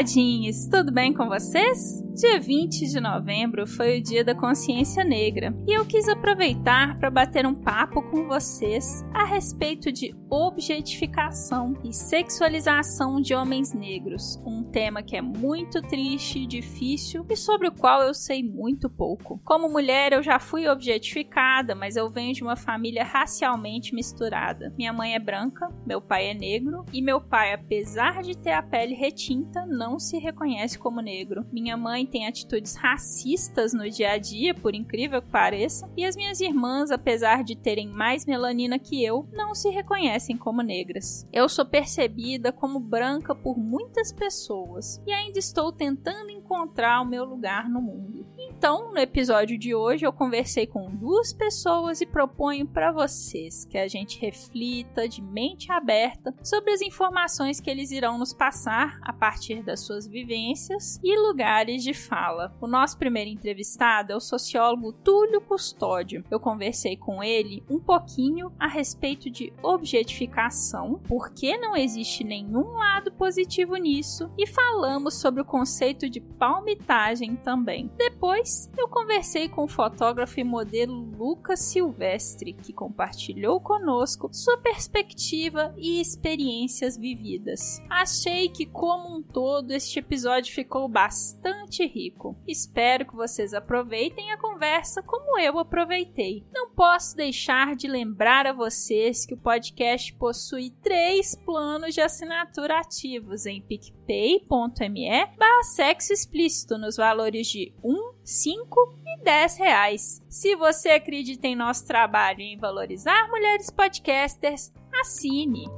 Taradinhos, tudo bem com vocês? Dia 20 de novembro foi o Dia da Consciência Negra e eu quis aproveitar para bater um papo com vocês a respeito de objetificação e sexualização de homens negros, um tema que é muito triste, difícil e sobre o qual eu sei muito pouco. Como mulher, eu já fui objetificada, mas eu venho de uma família racialmente misturada. Minha mãe é branca, meu pai é negro e meu pai, apesar de ter a pele retinta, não se reconhece como negro. Minha mãe tem atitudes racistas no dia a dia, por incrível que pareça, e as minhas irmãs, apesar de terem mais melanina que eu, não se reconhecem como negras. Eu sou percebida como branca por muitas pessoas e ainda estou tentando encontrar o meu lugar no mundo. Então, no episódio de hoje, eu conversei com duas pessoas e proponho para vocês que a gente reflita de mente aberta sobre as informações que eles irão nos passar a partir das suas vivências e lugares de fala. O nosso primeiro entrevistado é o sociólogo Túlio Custódio. Eu conversei com ele um pouquinho a respeito de objetificação, por que não existe nenhum lado positivo nisso, e falamos sobre o conceito de palmitagem também. Depois, eu conversei com o fotógrafo e modelo Lucas Silvestre, que compartilhou conosco sua perspectiva e experiências vividas. Achei que, como um todo, este episódio ficou bastante rico. Espero que vocês aproveitem a conversa como eu aproveitei. Não posso deixar de lembrar a vocês que o podcast possui três planos de assinatura ativos em picpay.me barra sexo explícito nos valores de 1, 5 e 10 reais. Se você acredita em nosso trabalho em valorizar mulheres podcasters, assine.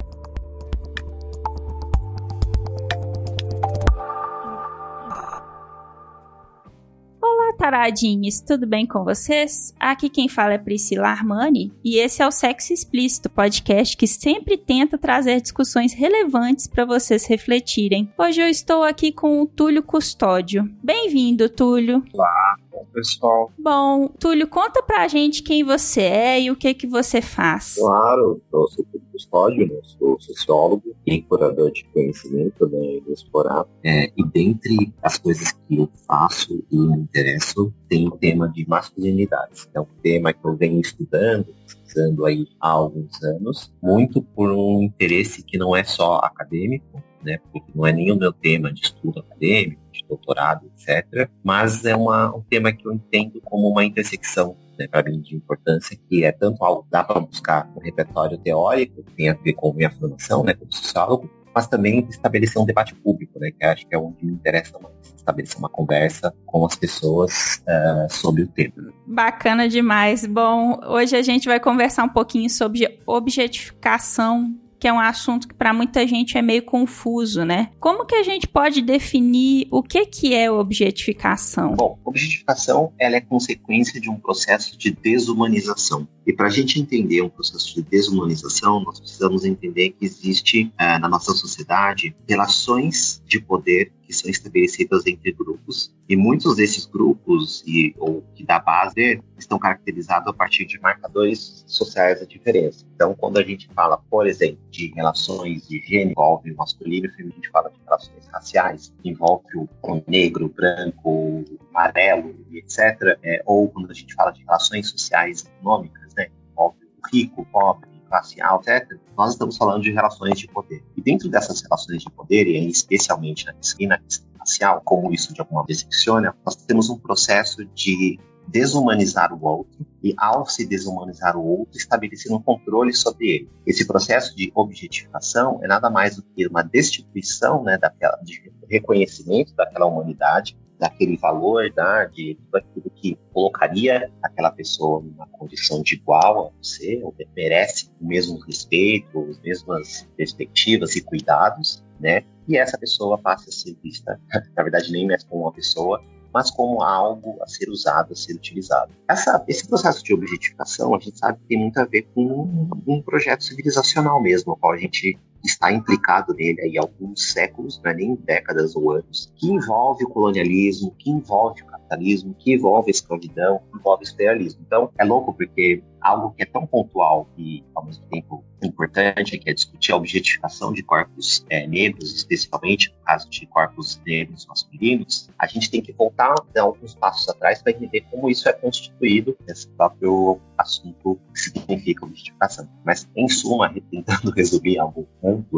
Taradinhos, tudo bem com vocês? Aqui quem fala é Priscila Armani e esse é o Sexo Explícito, podcast que sempre tenta trazer discussões relevantes para vocês refletirem. Hoje eu estou aqui com o Túlio Custódio. Bem-vindo, Túlio. Olá, pessoal. Bom, Túlio, conta pra gente quem você é e o que que você faz. Claro, eu sou Túlio Custódio, né? sou sociólogo e curador de conhecimento né, do Explorado. É, e dentre as coisas que eu faço e me interesso, tem o tema de masculinidades. É um tema que eu venho estudando, pesquisando aí há alguns anos, muito por um interesse que não é só acadêmico, né, porque não é nem o meu tema de estudo acadêmico, de doutorado, etc. Mas é uma, um tema que eu entendo como uma intersecção né, para mim de importância, que é tanto algo que dá para buscar um repertório teórico, que tem a ver com minha formação né, como sociólogo, mas também estabelecer um debate público, né, que acho que é onde me interessa mais. Estabelecer uma conversa com as pessoas uh, sobre o tema. Bacana demais. Bom, hoje a gente vai conversar um pouquinho sobre objetificação que é um assunto que para muita gente é meio confuso, né? Como que a gente pode definir o que que é objetificação? Bom, objetificação ela é consequência de um processo de desumanização. E para a gente entender um processo de desumanização, nós precisamos entender que existe uh, na nossa sociedade relações de poder que são estabelecidas entre grupos e muitos desses grupos e ou que dá base estão caracterizados a partir de marcadores sociais da diferença. Então, quando a gente fala, por exemplo, de relações de gênero, envolve o masculino e o feminino, a gente fala de relações raciais, envolve o negro, branco, amarelo, etc. É, ou quando a gente fala de relações sociais econômicas, envolve o rico, pobre, classe alta, etc., nós estamos falando de relações de poder. E dentro dessas relações de poder, e especialmente na pesquisa racial, como isso de alguma vez funciona, nós temos um processo de desumanizar o outro e, ao se desumanizar o outro, estabelecer um controle sobre ele. Esse processo de objetificação é nada mais do que uma destituição né, daquela, de reconhecimento daquela humanidade daquele valor, tá? de tudo aquilo que colocaria aquela pessoa numa condição de igual a você, ou merece o mesmo respeito, as mesmas perspectivas e cuidados, né? E essa pessoa passa a ser vista, na verdade, nem mais como uma pessoa, mas como algo a ser usado, a ser utilizado. Essa, esse processo de objetificação, a gente sabe que tem muito a ver com um, um projeto civilizacional mesmo, ao qual a gente está implicado nele há alguns séculos, não é nem décadas ou anos, que envolve o colonialismo, que envolve o capitalismo, que envolve a escravidão, que envolve o imperialismo. Então, é louco porque algo que é tão pontual e, ao mesmo tempo, importante, que é discutir a objetificação de corpos é, negros, especialmente no caso de corpos negros masculinos, a gente tem que voltar dar alguns passos atrás para entender como isso é constituído nesse próprio assunto que significa objetificação. Mas, em suma, tentando resumir algo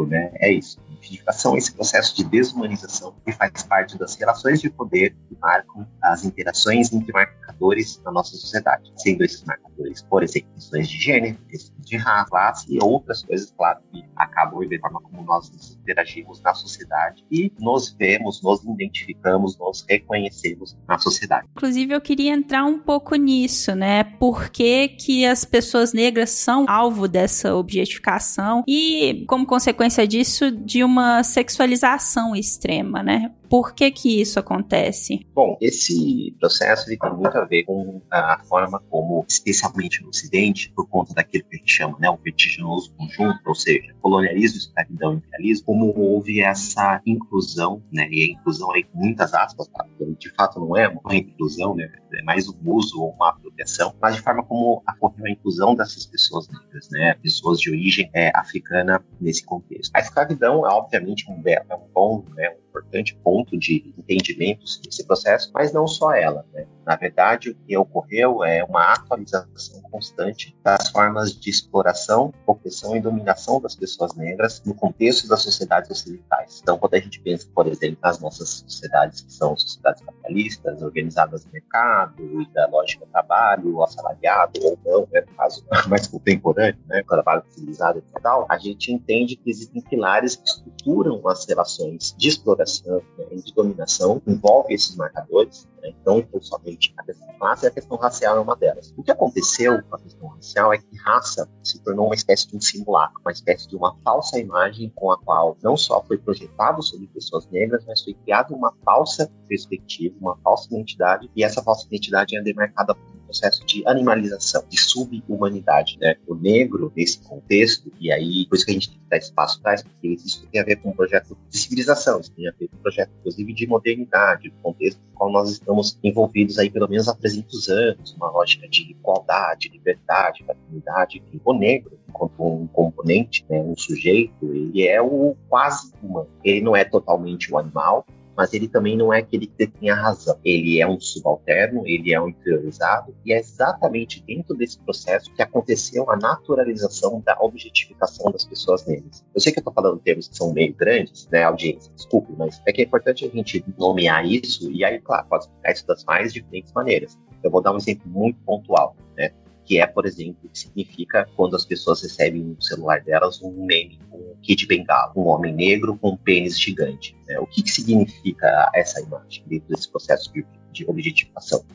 né, é isso. A objetificação é esse processo de desumanização que faz parte das relações de poder que marcam as interações entre marcadores na nossa sociedade, sendo esses marcadores, por exemplo, questões de gênero, questões de raça, classe e outras coisas, claro, que acabam da forma como nós nos interagimos na sociedade e nos vemos, nos identificamos, nos reconhecemos na sociedade. Inclusive, eu queria entrar um pouco nisso, né? Por que, que as pessoas negras são alvo dessa objetificação e, como consequência disso, de uma sexualização extrema, né? Por que que isso acontece? Bom, esse processo ele tem muito a ver com a forma como, especialmente no Ocidente, por conta daquilo que a gente chama, né, o vertiginoso conjunto, ou seja, colonialismo, escravidão e imperialismo, como houve essa inclusão, né, e a inclusão aí com muitas aspas, tá? de fato não é uma inclusão, né, é mais um uso ou uma apropriação, mas de forma como ocorreu a inclusão dessas pessoas negras, né, pessoas de origem é, africana nesse contexto. A escravidão é obviamente um, é um bom, né, um importante ponto de entendimento desse processo, mas não só ela. Né? Na verdade, o que ocorreu é uma atualização constante das formas de exploração, opressão e dominação das pessoas negras no contexto das sociedades ocidentais. Então, quando a gente pensa, por exemplo, nas nossas sociedades que são sociedades capitalistas, organizadas no mercado e da lógica do trabalho, assalariado ou não, né, no caso mais contemporâneo, né, trabalho civilizado e tal, a gente entende que existem pilares que estruturam as relações de exploração dominação, né, de dominação envolve esses marcadores, né, então somente a questão classe e a questão racial é uma delas. O que aconteceu com a questão racial é que raça se tornou uma espécie de um simulacro, uma espécie de uma falsa imagem com a qual não só foi projetado sobre pessoas negras, mas foi criada uma falsa perspectiva, uma falsa identidade, e essa falsa identidade é demarcada por processo de animalização, de subhumanidade, né? O negro, nesse contexto, e aí, por isso que a gente tem que dar espaço atrás, porque isso tem a ver com um projeto de civilização, isso tem a ver com um projeto, inclusive, de modernidade, do contexto no qual nós estamos envolvidos aí pelo menos há 300 anos, uma lógica de igualdade, liberdade, fraternidade, que o negro, enquanto um componente, né, um sujeito, ele é o quase humano. Ele não é totalmente o animal, mas ele também não é aquele que detém a razão. Ele é um subalterno, ele é um interiorizado, e é exatamente dentro desse processo que aconteceu a naturalização da objetificação das pessoas negras. Eu sei que eu estou falando termos que são meio grandes, né, audiência, desculpe, mas é que é importante a gente nomear isso, e aí, claro, pode explicar isso das mais diferentes maneiras. Eu vou dar um exemplo muito pontual, né? Que é, por exemplo, o que significa quando as pessoas recebem no celular delas um meme, um kit bengala, um homem negro com um pênis gigante. Né? O que, que significa essa imagem dentro desse processo de, de objetificação?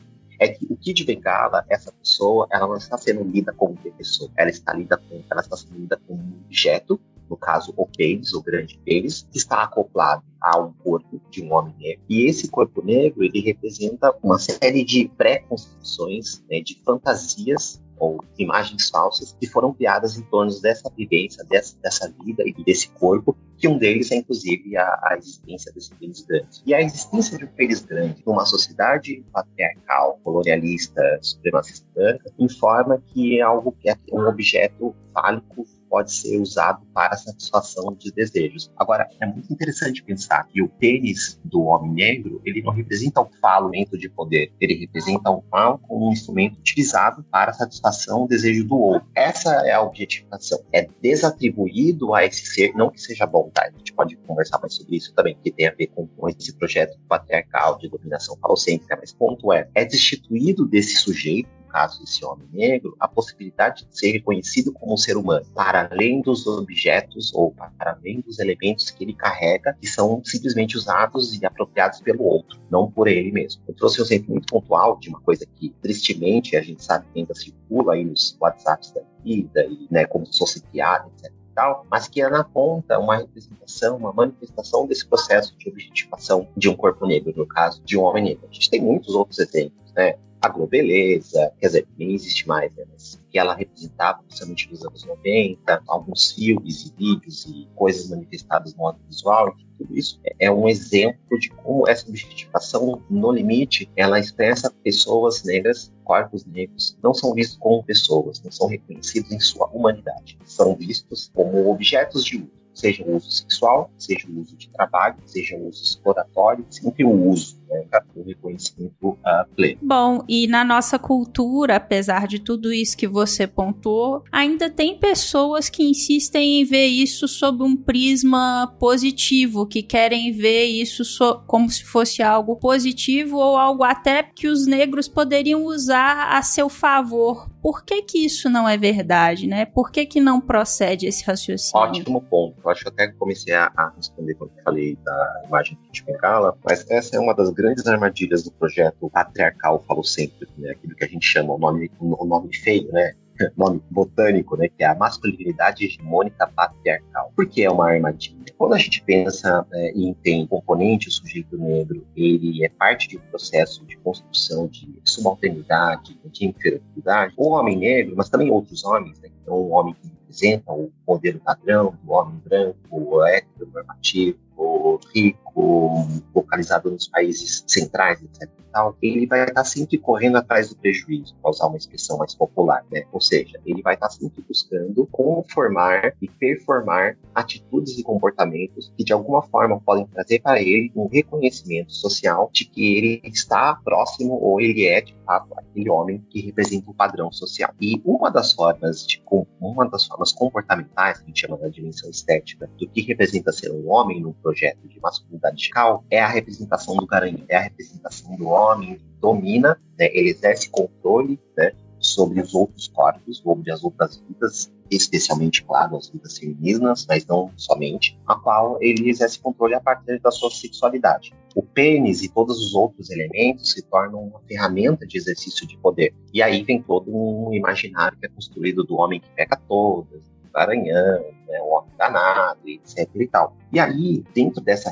é que o Kid Bengala, essa pessoa, ela não está sendo lida como uma pessoa, ela está lida com, ela está sendo lida como um objeto, no caso o pênis, o grande pênis, que está acoplado a um corpo de um homem negro. E esse corpo negro, ele representa uma série de pré-concepções, né, de fantasias ou imagens falsas que foram criadas em torno dessa vivência, dessa, dessa vida e desse corpo, que um deles é inclusive a, a existência desse pênis grande. E a existência de um pênis grande numa sociedade patriarcal, colonialista, supremacista branca, informa que é algo que é um objeto fálico pode ser usado para a satisfação de desejos. Agora, é muito interessante pensar que o pênis do homem negro, ele não representa um falumento de poder, ele representa um falo como um instrumento utilizado para a satisfação do desejo do outro. Essa é a objetificação. É desatribuído a esse ser, não que seja bom, tá? A gente pode conversar mais sobre isso também, que tem a ver com, com esse projeto patriarcal de dominação falocêntrica, mas ponto é, é destituído desse sujeito caso desse homem negro, a possibilidade de ser reconhecido como um ser humano, para além dos objetos ou para além dos elementos que ele carrega, que são simplesmente usados e apropriados pelo outro, não por ele mesmo. Eu trouxe um exemplo muito pontual de uma coisa que, tristemente, a gente sabe que ainda circula aí nos WhatsApps da vida, e, né, como se fosse piada, etc tal, mas que é na ponta uma representação, uma manifestação desse processo de objetificação de um corpo negro, no caso de um homem negro. A gente tem muitos outros exemplos, né? A Globeleza, quer dizer, nem existe mais, né? Mas que ela representava, principalmente nos anos 90, alguns filmes e vídeos e coisas manifestadas no audiovisual, tudo isso é um exemplo de como essa objetificação no limite, ela expressa pessoas negras, corpos negros, não são vistos como pessoas, não são reconhecidos em sua humanidade, são vistos como objetos de uso seja o uso sexual, seja o uso de trabalho, seja o uso exploratório, sempre o uso, né, o reconhecimento uh, pleno. Bom, e na nossa cultura, apesar de tudo isso que você pontuou, ainda tem pessoas que insistem em ver isso sob um prisma positivo, que querem ver isso so como se fosse algo positivo ou algo até que os negros poderiam usar a seu favor. Por que que isso não é verdade, né? Por que que não procede esse raciocínio? Ótimo ponto acho que até comecei a, a responder quando falei da imagem que te bengala, mas essa é uma das grandes armadilhas do projeto patriarcal falocêntrico, né? Aquilo que a gente chama o nome, o nome feio, né? nome botânico, né, que é a masculinidade hegemônica patriarcal. Por que é uma armadilha? Quando a gente pensa é, em tem componente o sujeito negro, ele é parte de um processo de construção de subalternidade, de inferioridade, o homem negro, mas também outros homens, né, então o homem que representa o modelo padrão do homem branco, o heteronormativo, o rico, localizado nos países centrais, etc. Tal, ele vai estar sempre correndo atrás do prejuízo, para usar uma expressão mais popular, né? Ou seja, ele vai estar sempre buscando conformar e performar atitudes e comportamentos que de alguma forma podem trazer para ele um reconhecimento social de que ele está próximo ou ele é de fato aquele homem que representa o um padrão social. E uma das formas de uma das formas comportamentais que a gente chama da dimensão estética do que representa ser um homem no projeto de cal é a representação do garanhão, é a representação do homem que domina, né, ele exerce controle né, sobre os outros corpos, sobre as outras vidas, especialmente, claro, as vidas femininas, mas não somente, a qual ele exerce controle a partir da sua sexualidade. O pênis e todos os outros elementos se tornam uma ferramenta de exercício de poder. E aí vem todo um imaginário que é construído do homem que pega todas, Garanhão, né, o Homem Danado, etc e tal. E aí, dentro dessa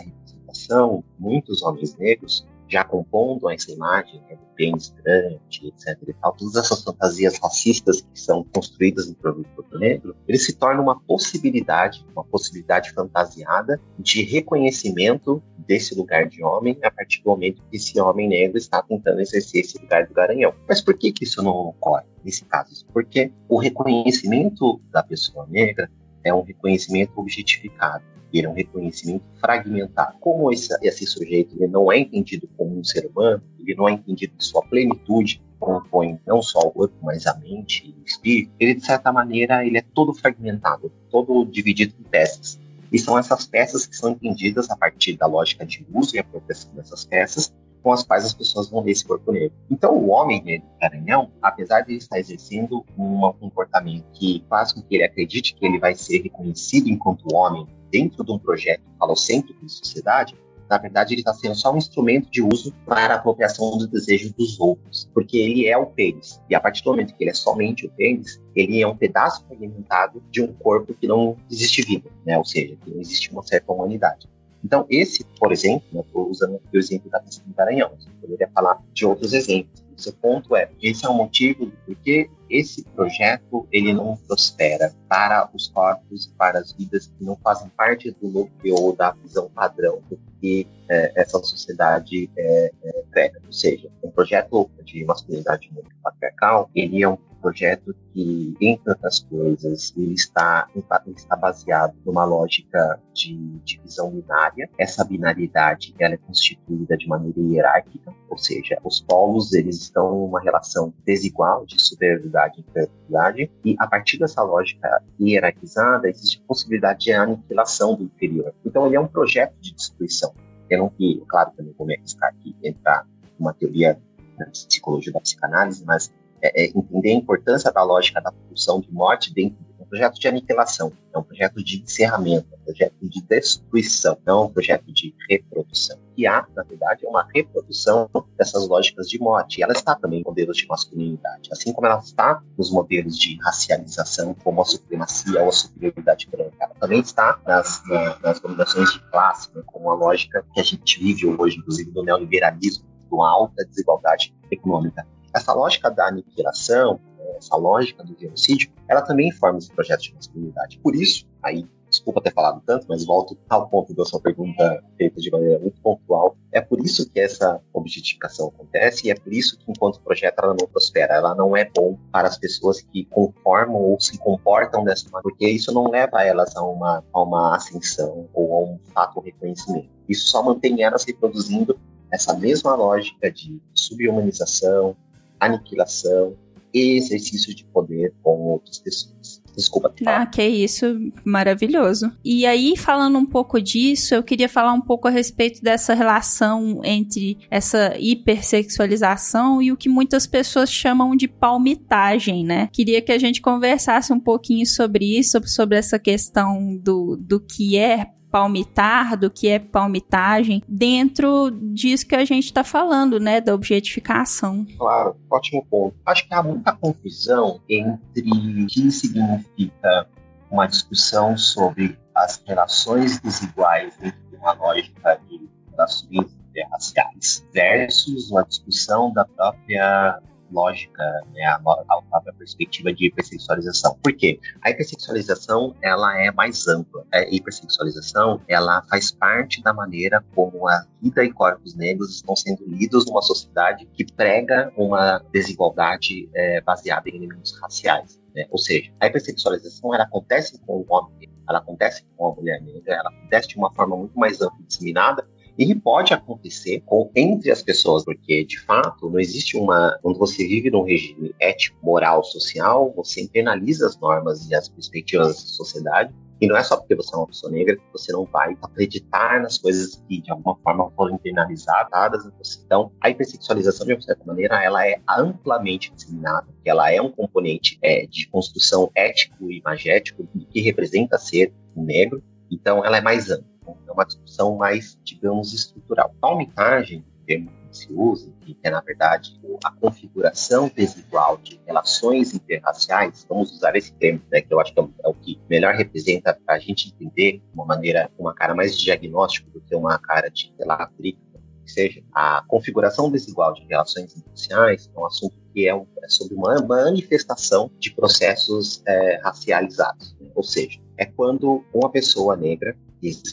representação, muitos homens negros já compondo essa imagem né, do pênis grande, etc e tal, todas essas fantasias racistas que são construídas em produto negro, ele se torna uma possibilidade, uma possibilidade fantasiada de reconhecimento desse lugar de homem a partir do momento que esse homem negro está tentando exercer esse lugar do garanhão. Mas por que, que isso não ocorre nesse caso? Porque o reconhecimento da pessoa negra é um reconhecimento objetificado ele é um reconhecimento fragmentado. Como esse, esse sujeito ele não é entendido como um ser humano, ele não é entendido em sua plenitude, compõe não só o corpo, mas a mente e o espírito, ele, de certa maneira, ele é todo fragmentado, todo dividido em peças. E são essas peças que são entendidas a partir da lógica de uso e apropriação dessas peças, com as quais as pessoas vão ver esse corpo negro. Então, o homem negro Garanhão, apesar de ele estar exercendo um comportamento que faz com que ele acredite que ele vai ser reconhecido enquanto homem dentro de um projeto falocêntrico de sociedade, na verdade ele está sendo só um instrumento de uso para a apropriação dos desejos dos outros, porque ele é o pênis. E a partir do momento que ele é somente o pênis, ele é um pedaço fragmentado de um corpo que não existe vida, né? ou seja, que não existe uma certa humanidade. Então, esse, por exemplo, né, estou usando o exemplo da pesquisa do Garanhão, eu poderia falar de outros exemplos. O seu ponto é, esse é o motivo do porquê esse projeto ele não prospera para os corpos e para as vidas que não fazem parte do núcleo ou da visão padrão do que é, essa sociedade é, é, prega. Ou seja, um projeto de masculinidade patriarcal, ele é um projeto que, entre outras coisas, ele está, ele está baseado numa lógica de divisão binária. Essa binaridade ela é constituída de maneira hierárquica, ou seja, os polos eles estão em uma relação desigual de superioridade e inferioridade, e a partir dessa lógica hierarquizada existe a possibilidade de aniquilação do inferior. Então ele é um projeto de destruição. Eu não, claro que eu não vou me arriscar aqui entrar numa teoria psicologia da psicanálise, mas é, é, entender a importância da lógica da produção de morte dentro de um projeto de aniquilação, é um projeto de encerramento, é um projeto de destruição, não é um projeto de reprodução. que há, na verdade, é uma reprodução dessas lógicas de morte. E ela está também em modelos de masculinidade, assim como ela está nos modelos de racialização, como a supremacia ou a superioridade branca. Ela também está nas, na, nas dominações de classe, né, como a lógica que a gente vive hoje, inclusive do neoliberalismo, de uma alta desigualdade econômica. Essa lógica da aniquilação, essa lógica do genocídio, ela também forma esse projeto de masculinidade. Por isso, aí, desculpa ter falado tanto, mas volto ao ponto da sua pergunta feita de maneira muito pontual. É por isso que essa objetificação acontece e é por isso que, enquanto projeto, ela não prospera. Ela não é bom para as pessoas que conformam ou se comportam dessa maneira, porque isso não leva elas a uma, a uma ascensão ou a um fato reconhecimento. Isso só mantém elas reproduzindo essa mesma lógica de subhumanização, aniquilação e exercício de poder com outras pessoas. Desculpa. Ah, que isso, maravilhoso. E aí, falando um pouco disso, eu queria falar um pouco a respeito dessa relação entre essa hipersexualização e o que muitas pessoas chamam de palmitagem, né? Queria que a gente conversasse um pouquinho sobre isso, sobre essa questão do, do que é palmitar, do que é palmitagem, dentro disso que a gente está falando, né, da objetificação. Claro, ótimo ponto. Acho que há muita confusão entre o que significa uma discussão sobre as relações desiguais dentro de uma lógica de relações interraciais versus uma discussão da própria lógica, né, a, a própria perspectiva de hipersexualização. Por quê? A hipersexualização ela é mais ampla. A hipersexualização ela faz parte da maneira como a vida e corpos negros estão sendo lidos numa sociedade que prega uma desigualdade é, baseada em elementos raciais. Né? Ou seja, a hipersexualização ela acontece com o homem, ela acontece com a mulher negra, ela acontece de uma forma muito mais ampla e disseminada e pode acontecer com, entre as pessoas, porque de fato não existe uma. Quando você vive num regime ético, moral, social, você internaliza as normas e as perspectivas da sociedade. E não é só porque você é uma pessoa negra que você não vai acreditar nas coisas que de alguma forma foram internalizadas em você. Então, a hipersexualização, de uma certa maneira, ela é amplamente disseminada, ela é um componente é, de construção ético e imagético que representa ser negro. Então, ela é mais ampla é uma discussão mais, digamos, estrutural. Palmitagem, termo que se usa, que é, na verdade, a configuração desigual de relações interraciais, vamos usar esse termo, né, que eu acho que é o é que melhor representa para a gente entender de uma maneira, uma cara mais de diagnóstico do que uma cara de relatrica, que seja. A configuração desigual de relações interraciais é um assunto que é, um, é sobre uma manifestação de processos é, racializados. Né? Ou seja, é quando uma pessoa negra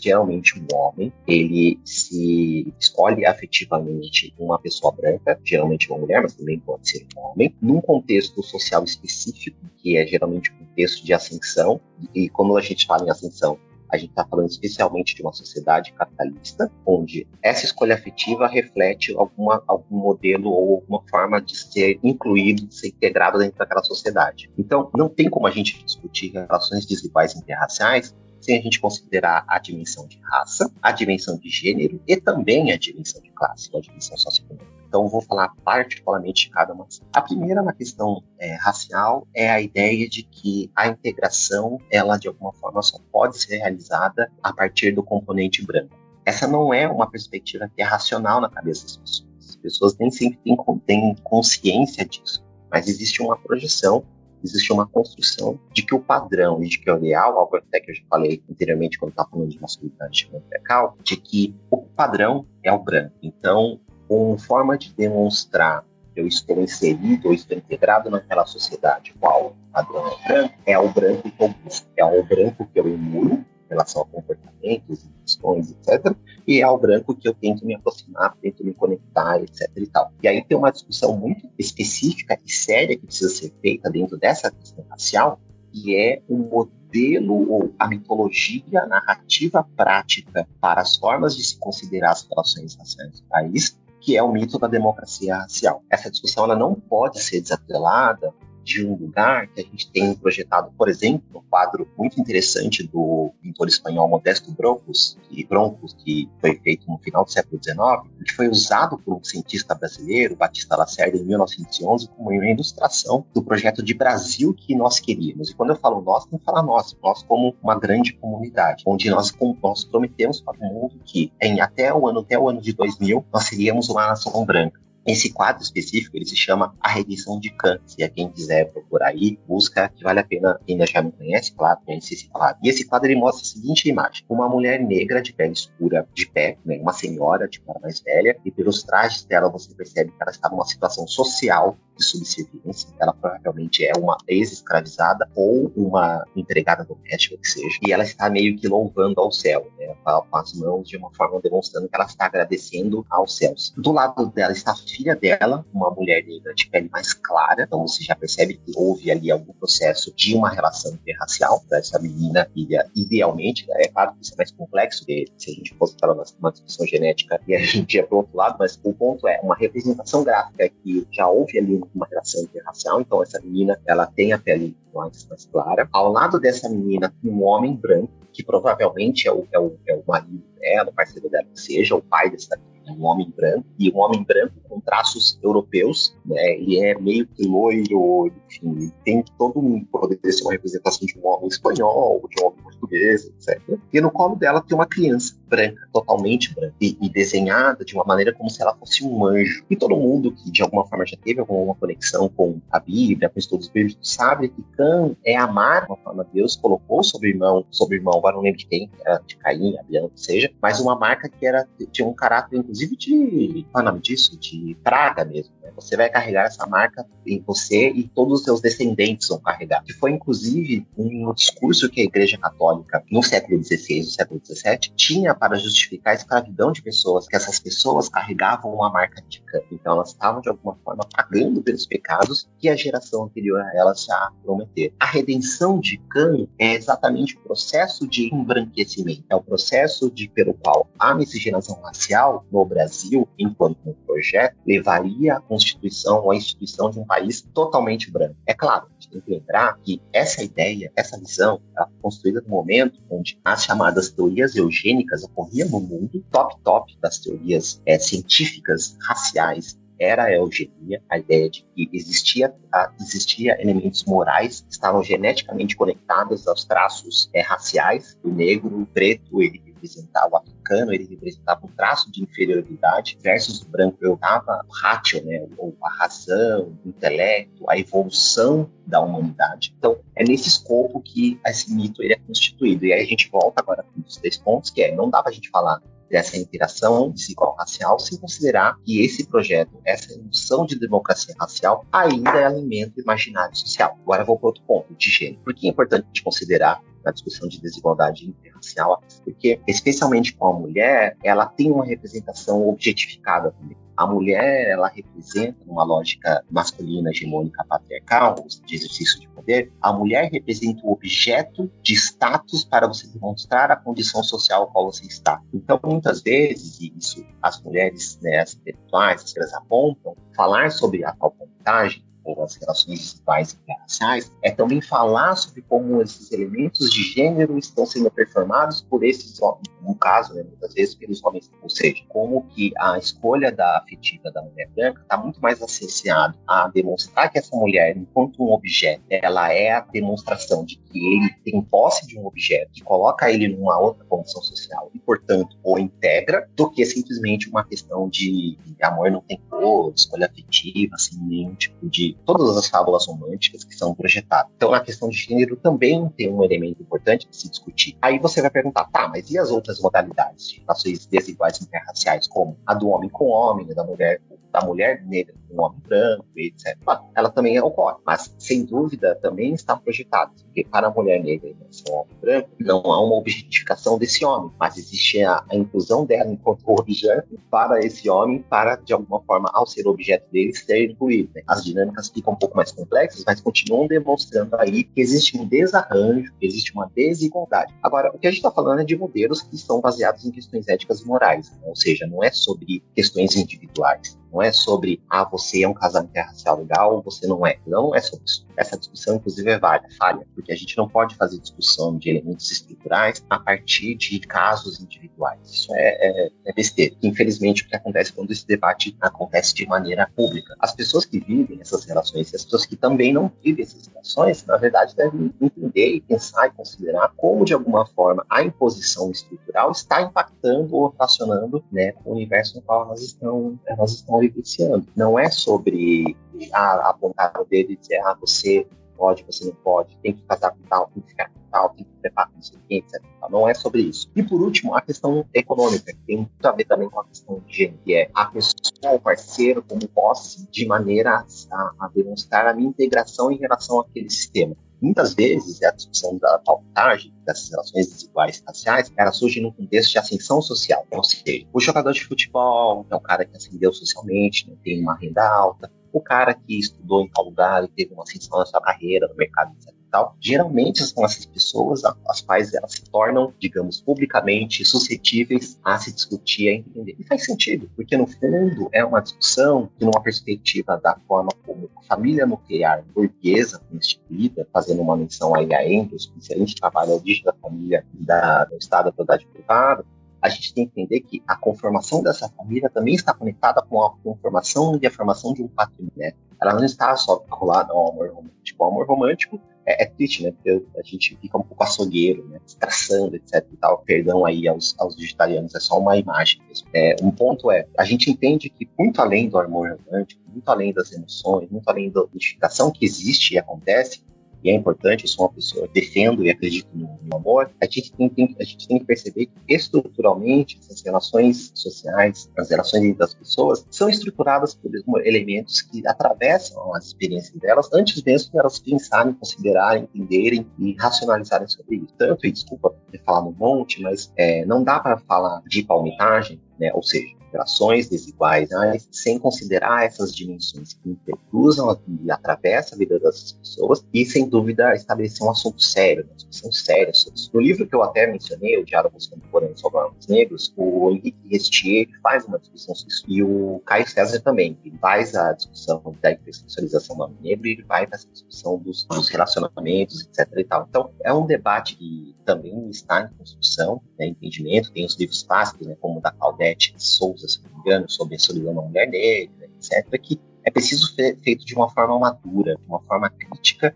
geralmente um homem, ele se escolhe afetivamente uma pessoa branca, geralmente uma mulher, mas também pode ser um homem, num contexto social específico, que é geralmente um contexto de ascensão, e quando a gente fala em ascensão, a gente está falando especialmente de uma sociedade capitalista, onde essa escolha afetiva reflete alguma, algum modelo ou alguma forma de ser incluído, de ser integrado dentro daquela sociedade. Então, não tem como a gente discutir relações desiguais interraciais sem a gente considerar a dimensão de raça, a dimensão de gênero e também a dimensão de classe, a dimensão socioeconômica. Então, vou falar particularmente de cada uma. A primeira, na questão é, racial, é a ideia de que a integração, ela de alguma forma só pode ser realizada a partir do componente branco. Essa não é uma perspectiva que é racional na cabeça das pessoas. As pessoas nem sempre têm, têm consciência disso, mas existe uma projeção existe uma construção de que o padrão e de que o ideal, algo até que eu já falei anteriormente quando estava falando de masculinidade matriarcal, de que o padrão é o branco. Então, como forma de demonstrar que eu estou inserido ou estou integrado naquela sociedade qual o padrão é branco, é o branco que eu busco, é o branco que eu emulo em relação a comportamentos, questões, etc. E é ao branco que eu tento me aproximar, tento me conectar, etc. E, tal. e aí tem uma discussão muito específica e séria que precisa ser feita dentro dessa questão racial, que é o modelo ou a mitologia, a narrativa prática para as formas de se considerar as relações raciais do país, que é o mito da democracia racial. Essa discussão ela não pode ser desatrelada de um lugar que a gente tem projetado, por exemplo, um quadro muito interessante do pintor espanhol Modesto Broncos, que, Broncos, que foi feito no final do século XIX, que foi usado por um cientista brasileiro, Batista Lacerda, em 1911, como uma ilustração do projeto de Brasil que nós queríamos. E quando eu falo nós, que falar nós, nós como uma grande comunidade, onde nós, nós prometemos para o mundo que em até o ano até o ano de 2000 nós seríamos uma nação branca. Esse quadro específico, ele se chama A Redenção de Kant. Se a quem quiser procurar aí, busca, que vale a pena, quem já não conhece, claro, conhece esse quadro. E esse quadro, ele mostra a seguinte imagem. Uma mulher negra de pele escura, de pé, né, uma senhora, de cara mais velha, e pelos trajes dela você percebe que ela está numa situação social de subserviência. Ela provavelmente é uma ex-escravizada ou uma empregada doméstica, que seja. E ela está meio que louvando ao céu, né, com as mãos de uma forma demonstrando que ela está agradecendo aos céus. Do lado dela está filha dela, uma mulher negra de pele mais clara. Então você já percebe que houve ali algum processo de uma relação interracial essa menina, filha, idealmente. Né? É claro que isso é mais complexo, se a gente fosse falar uma discussão genética e a gente ia para outro lado, mas o ponto é uma representação gráfica que já houve ali uma relação interracial. Então essa menina, ela tem a pele mais, mais clara. Ao lado dessa menina, um homem branco, que provavelmente é o, é o, é o marido dela, o parceiro dela, seja o pai dessa menina um homem branco, e um homem branco com traços europeus, né? Ele é meio que loiro, enfim, tem todo um poder ser uma representação de um homem espanhol, de um homem português, etc. E no colo dela tem uma criança branca, totalmente branca, e, e, desenhada de uma maneira como se ela fosse um anjo. E todo mundo que de alguma forma já teve alguma conexão com a Bíblia, com estudos bíblicos, sabe que Cã é amar uma forma Deus colocou sobre irmão, sobre irmão, agora não lembro de quem, era de Caim, Abião, seja, mas uma marca que era tinha um caráter inclusive de qual é o nome disso? De praga mesmo. Né? Você vai carregar essa marca em você e todos os seus descendentes vão carregar. Que foi inclusive um discurso que a Igreja Católica no século XVI, no século XVII, tinha para justificar a escravidão de pessoas, que essas pessoas carregavam uma marca de Cã. Então elas estavam de alguma forma pagando pelos pecados que a geração anterior a elas já prometeu. A redenção de Cã é exatamente o processo de embranquecimento, é o processo de pelo qual a miscigenação racial no Brasil, enquanto um projeto, levaria a constituição ou a instituição de um país totalmente branco. É claro, que lembrar que essa ideia, essa visão, ela foi construída no momento onde as chamadas teorias eugênicas ocorriam no mundo, top top das teorias é, científicas raciais era a eugenia, a ideia de que existia, existia elementos morais que estavam geneticamente conectados aos traços é, raciais. O negro, o preto, ele representava o africano, ele representava um traço de inferioridade, versus o branco eu dava o ratio, né, ou a razão, o intelecto, a evolução da humanidade. Então, é nesse escopo que esse mito ele é constituído. E aí a gente volta agora para um dos três pontos, que é, não dá para a gente falar dessa interação racial sem considerar que esse projeto, essa indução de democracia racial, ainda é alimento imaginário social. Agora vou para outro ponto, de gênero. Por que é importante considerar na discussão de desigualdade interracial, porque, especialmente com a mulher, ela tem uma representação objetificada também. A mulher, ela representa, numa lógica masculina, hegemônica, patriarcal, de exercício de poder, a mulher representa o objeto de status para você demonstrar a condição social qual você está. Então, muitas vezes, e isso as mulheres, né, as intelectuais, as apontam, falar sobre a tal contagem ou as relações desiguais interraciais, é também falar sobre como esses elementos de gênero estão sendo performados por esses homens, no caso, né, muitas vezes pelos homens, ou seja, como que a escolha da afetiva da mulher branca está muito mais associada a demonstrar que essa mulher, enquanto um objeto, ela é a demonstração de que ele tem posse de um objeto, que coloca ele numa outra condição social e, portanto, o integra, do que simplesmente uma questão de, de amor não tem cor, escolha afetiva, assim, nenhum tipo de todas as fábulas românticas que são projetadas. Então, a questão de gênero também tem um elemento importante de se discutir. Aí você vai perguntar, tá, mas e as outras modalidades de relações desiguais interraciais, como a do homem com homem, da mulher da mulher negra com um homem branco, etc. Ela também ocorre, mas sem dúvida também está projetada, porque para a mulher negra e um homem branco não há uma objetificação desse homem, mas existe a, a inclusão dela enquanto objeto para esse homem, para de alguma forma, ao ser objeto dele, ser incluído. Né? As dinâmicas ficam um pouco mais complexas, mas continuam demonstrando aí que existe um desarranjo, existe uma desigualdade. Agora, o que a gente está falando é de modelos que são baseados em questões éticas e morais, né? ou seja, não é sobre questões individuais Não é sobre, ah, você é um casal interracial legal ou você não é. Não é sobre isso. Essa discussão, inclusive, é válida, falha, porque a gente não pode fazer discussão de elementos estruturais a partir de casos individuais. Isso é, é, é besteira. Infelizmente, o que acontece quando esse debate acontece de maneira pública? As pessoas que vivem essas relações e as pessoas que também não vivem essas relações, na verdade, devem entender e pensar e considerar como, de alguma forma, a imposição estrutural está impactando ou relacionando né, com o universo no qual elas estão, elas estão vivenciando. Não é sobre ah, apontar o dedo e dizer, ah, você pode, você não pode, tem que casar com tal, tem que ficar com tal, tem que preparar com isso etc. Não é sobre isso. E por último, a questão econômica, que tem muito a ver também com a questão de gênero, que é a pessoa, o parceiro, como posse, de maneira a, a demonstrar a minha integração em relação àquele sistema. Muitas vezes, a discussão da pautagem dessas relações desiguais raciais, ela surge num contexto de ascensão social. Ou seja, o jogador de futebol é um cara que ascendeu socialmente, né, tem uma renda alta, o cara que estudou em tal lugar e teve uma ascensão na sua carreira, no mercado, etc. Tal, geralmente são essas pessoas as quais elas se tornam, digamos, publicamente suscetíveis a se discutir, a entender. E faz sentido, porque no fundo é uma discussão que, numa perspectiva da forma como a família nuclear burguesa foi instituída, fazendo uma menção aí a Engels, que excelente trabalho ao origem da família da, do Estado da propriedade privada, a gente tem que entender que a conformação dessa família também está conectada com a conformação e a formação de um patrimônio. Né? Ela não está só vinculada ao amor romântico. O amor romântico é, é, triste, né? Porque a gente fica um pouco açougueiro, né? Estraçando, etc e tal. Perdão aí aos, aos vegetarianos, é só uma imagem mesmo. É, um ponto é, a gente entende que muito além do amor romântico, muito além das emoções, muito além da identificação que existe e acontece, e é importante, eu sou uma pessoa, defendo e acredito no, no amor, a gente, tem, tem, a gente tem que perceber que estruturalmente essas relações sociais, as relações das pessoas, são estruturadas por elementos que atravessam as experiências delas antes mesmo de elas pensarem, considerarem, entenderem e racionalizarem sobre isso. Tanto, e desculpa ter falado um monte, mas é, não dá para falar de palmitagem, né? ou seja, relações desiguais, né, sem considerar essas dimensões que intercruzam e atravessam a vida dessas pessoas e, sem dúvida, estabelecer um assunto sério, uma discussão séria sobre isso. No livro que eu até mencionei, o Diálogos Contemporâneos sobre Armas Negros, o Henrique Restier faz uma discussão sobre isso e o Caio César também, ele faz a discussão da hipersexualização do homem negro e ele vai essa discussão dos, dos, relacionamentos, etc. E tal. Então, é um debate que também está em construção, né, entendimento, tem os livros clássicos, né, como o da Claudete Souza, se não me engano, sobre a solidão da mulher negra, etc., que é preciso ser feito de uma forma madura, de uma forma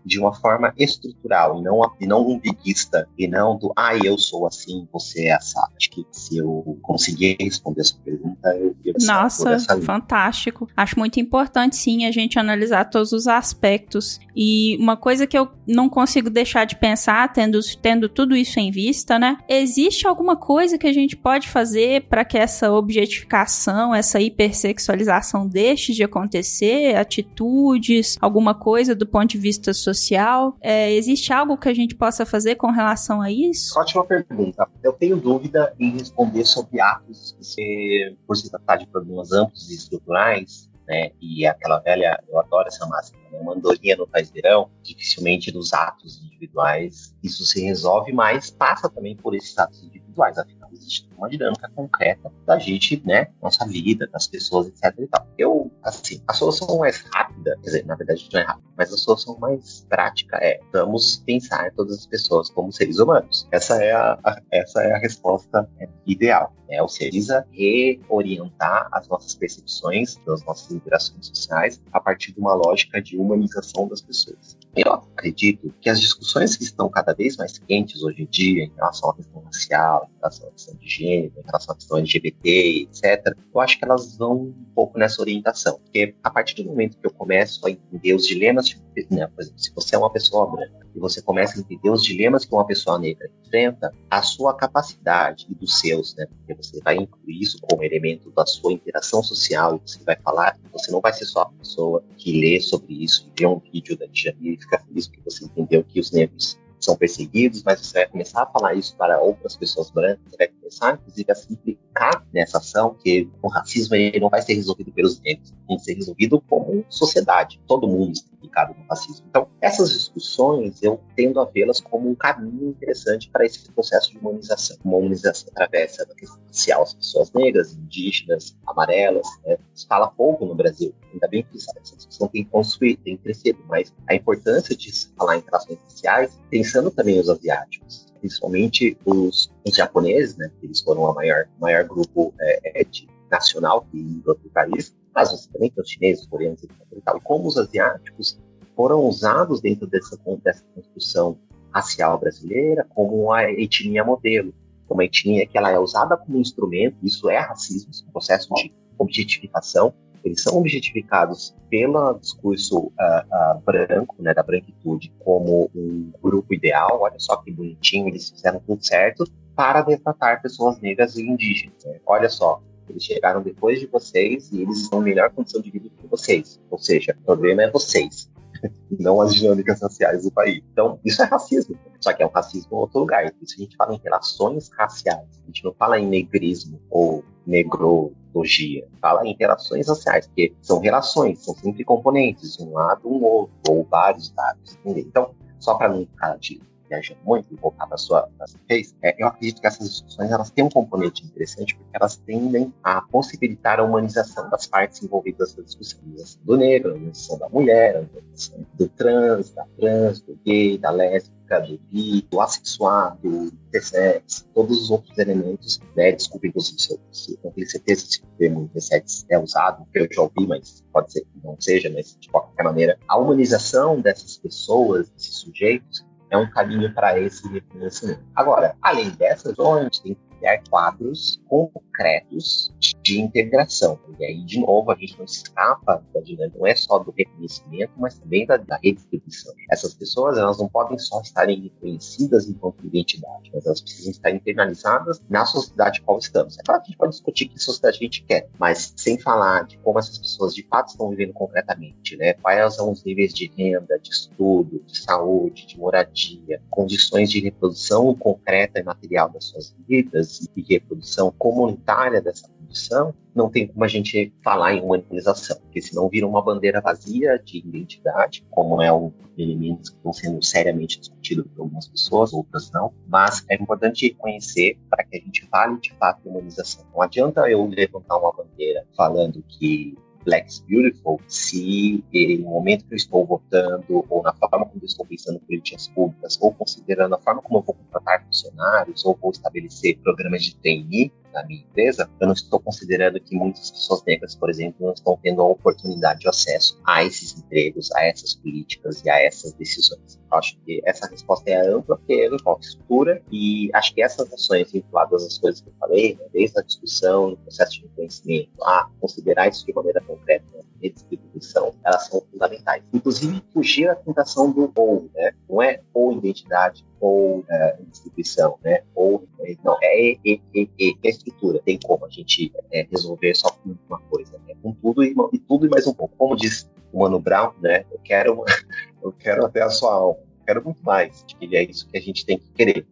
de uma forma estrutural, e não, e não umbiguista, e não do, ah, eu sou assim, você é essa. Acho que se eu conseguir responder essa pergunta, eu, eu Nossa, fantástico. Acho muito importante, sim, a gente analisar todos os aspectos. E uma coisa que eu não consigo deixar de pensar, tendo, tendo tudo isso em vista, né? Existe alguma coisa que a gente pode fazer para que essa objetificação, essa hipersexualização deixe de acontecer? atitudes, alguma coisa do ponto de vista social? É, existe algo que a gente possa fazer com relação a isso? Ótima pergunta. Eu tenho dúvida em responder sobre atos que, por se tratar de problemas amplos e estruturais, né? E aquela velha, eu adoro essa máxima, né? Uma andorinha no faz verão, dificilmente nos atos individuais isso se resolve, mas passa também por esses atos individuais. Afinal, existe uma dinâmica concreta da gente, né? Nossa vida, das pessoas, etc. E tal. Eu, assim, a solução mais rápida, quer dizer, na verdade não é rápida, mas a solução mais prática é vamos pensar em todas as pessoas como seres humanos. Essa é a, a essa é a resposta ideal. Né? Ou seja, precisa reorientar as nossas percepções das nossas interações sociais a partir de uma lógica de humanização das pessoas. Eu acredito que as discussões que estão cada vez mais quentes hoje em dia em relação à questão racial, em relação à questão de gênero, em relação à questão LGBT, etc., eu acho que elas vão um pouco nessa orientação. Porque a partir do momento que eu começo a entender os dilemas, né, por exemplo, se você é uma pessoa branca e você começa a entender os dilemas que uma pessoa negra enfrenta, a sua capacidade e dos seus, né, porque você vai incluir isso como elemento da sua interação social e você vai falar, você não vai ser só a pessoa que lê sobre isso e vê um vídeo da Djamila e fica feliz porque você entendeu que os negros são perseguidos, mas você vai começar a falar isso para outras pessoas brancas, você vai começar, inclusive, a simplificar focar nessa ação, que o racismo ele não vai ser resolvido pelos negros, tem que ser resolvido como sociedade. Todo mundo está implicado no racismo. Então, essas discussões eu tendo a vê-las como um caminho interessante para esse processo de humanização. Uma humanização através da questão racial, as pessoas negras, indígenas, amarelas. Né? Se fala pouco no Brasil. Ainda bem que essa discussão tem construído, tem crescido, mas a importância de se falar em relações raciais, pensando também os asiáticos principalmente os, os japoneses, né? Eles foram o maior, maior grupo é, nacional que imigrou para o país, mas também tem os chineses, os coreanos, etc. E tal. Como os asiáticos foram usados dentro dessa, dessa construção racial brasileira como a etnia modelo, como a etnia que ela é usada como instrumento, isso é racismo, é um processo de objetificação, eles são objetificados pelo discurso uh, uh, branco, né, da branquitude, como um grupo ideal. Olha só que bonitinho, eles fizeram tudo certo para detratar pessoas negras e indígenas. Né? Olha só, eles chegaram depois de vocês e eles estão em melhor condição de vida que vocês. Ou seja, o problema é vocês, não as dinâmicas raciais do país. Então, isso é racismo. Só que é um racismo em outro lugar. Isso a gente fala em relações raciais. A gente não fala em negrismo ou negrologia. Fala em relações raciais, porque são relações, são sempre componentes, um lado, um outro, ou vários lados. Entendeu? Então, só para não ficar de viajando muito voltar para sua vez, é, eu acredito que essas discussões elas têm um componente interessante porque elas tendem a possibilitar a humanização das partes envolvidas na discussão. A humanização do negro, a humanização da mulher, a humanização do trans, da trans, do gay, da lésbica, do bi, do assexuado, do intersex, todos os outros elementos, né? Desculpa, inclusive, se eu, se, não tenho certeza se o termo é usado, que eu já ouvi, mas pode ser que não seja, mas de qualquer maneira, a humanização dessas pessoas, desses sujeitos, é um caminho para esse reconhecimento. Agora, além dessas, a gente tem que criar quadros concretos de integração. E aí, de novo, a gente não escapa da dinâmica, não é só do reconhecimento, mas também da, da redistribuição. Essas pessoas, elas não podem só estarem reconhecidas enquanto identidade, mas elas precisam estar internalizadas na sociedade qual estamos. É claro que a gente pode discutir que sociedade a gente quer, mas sem falar de como essas pessoas de fato estão vivendo concretamente, né? Quais são os níveis de renda, de estudo, de saúde, de moradia, condições de reprodução concreta e material das suas vidas e reprodução comunitária dessa condição, não tem como a gente falar em humanização, porque senão vira uma bandeira vazia de identidade, como é um elementos que estão sendo seriamente discutidos por algumas pessoas, outras não, mas é importante reconhecer para que a gente fale de fato humanização. Não adianta eu levantar uma bandeira falando que Black is Beautiful se no momento que eu estou votando, ou na forma como eu estou pensando políticas públicas, ou considerando a forma como eu vou contratar funcionários, ou vou estabelecer programas de trainee, na minha empresa, eu não estou considerando que muitas pessoas negras, por exemplo, não estão tendo a oportunidade de acesso a esses empregos, a essas políticas e a essas decisões. Eu acho que essa resposta é ampla, porque envolve estrutura e acho que essas ações vinculadas às coisas que eu falei, né, desde a discussão, no processo de conhecimento, a considerar isso de maneira concreta, né, elas são fundamentais. Inclusive, fugir da tentação do ou, né? Não é ou identidade, ou é, distribuição, né? Ou, não, é e, é estrutura. Tem como a gente é, resolver só com uma coisa, né? Com tudo e, e, tudo e mais um pouco. Como diz o Mano Brown, né? Eu quero, eu quero até a sua alma. Quero muito mais. Acho que é isso que a gente tem que querer.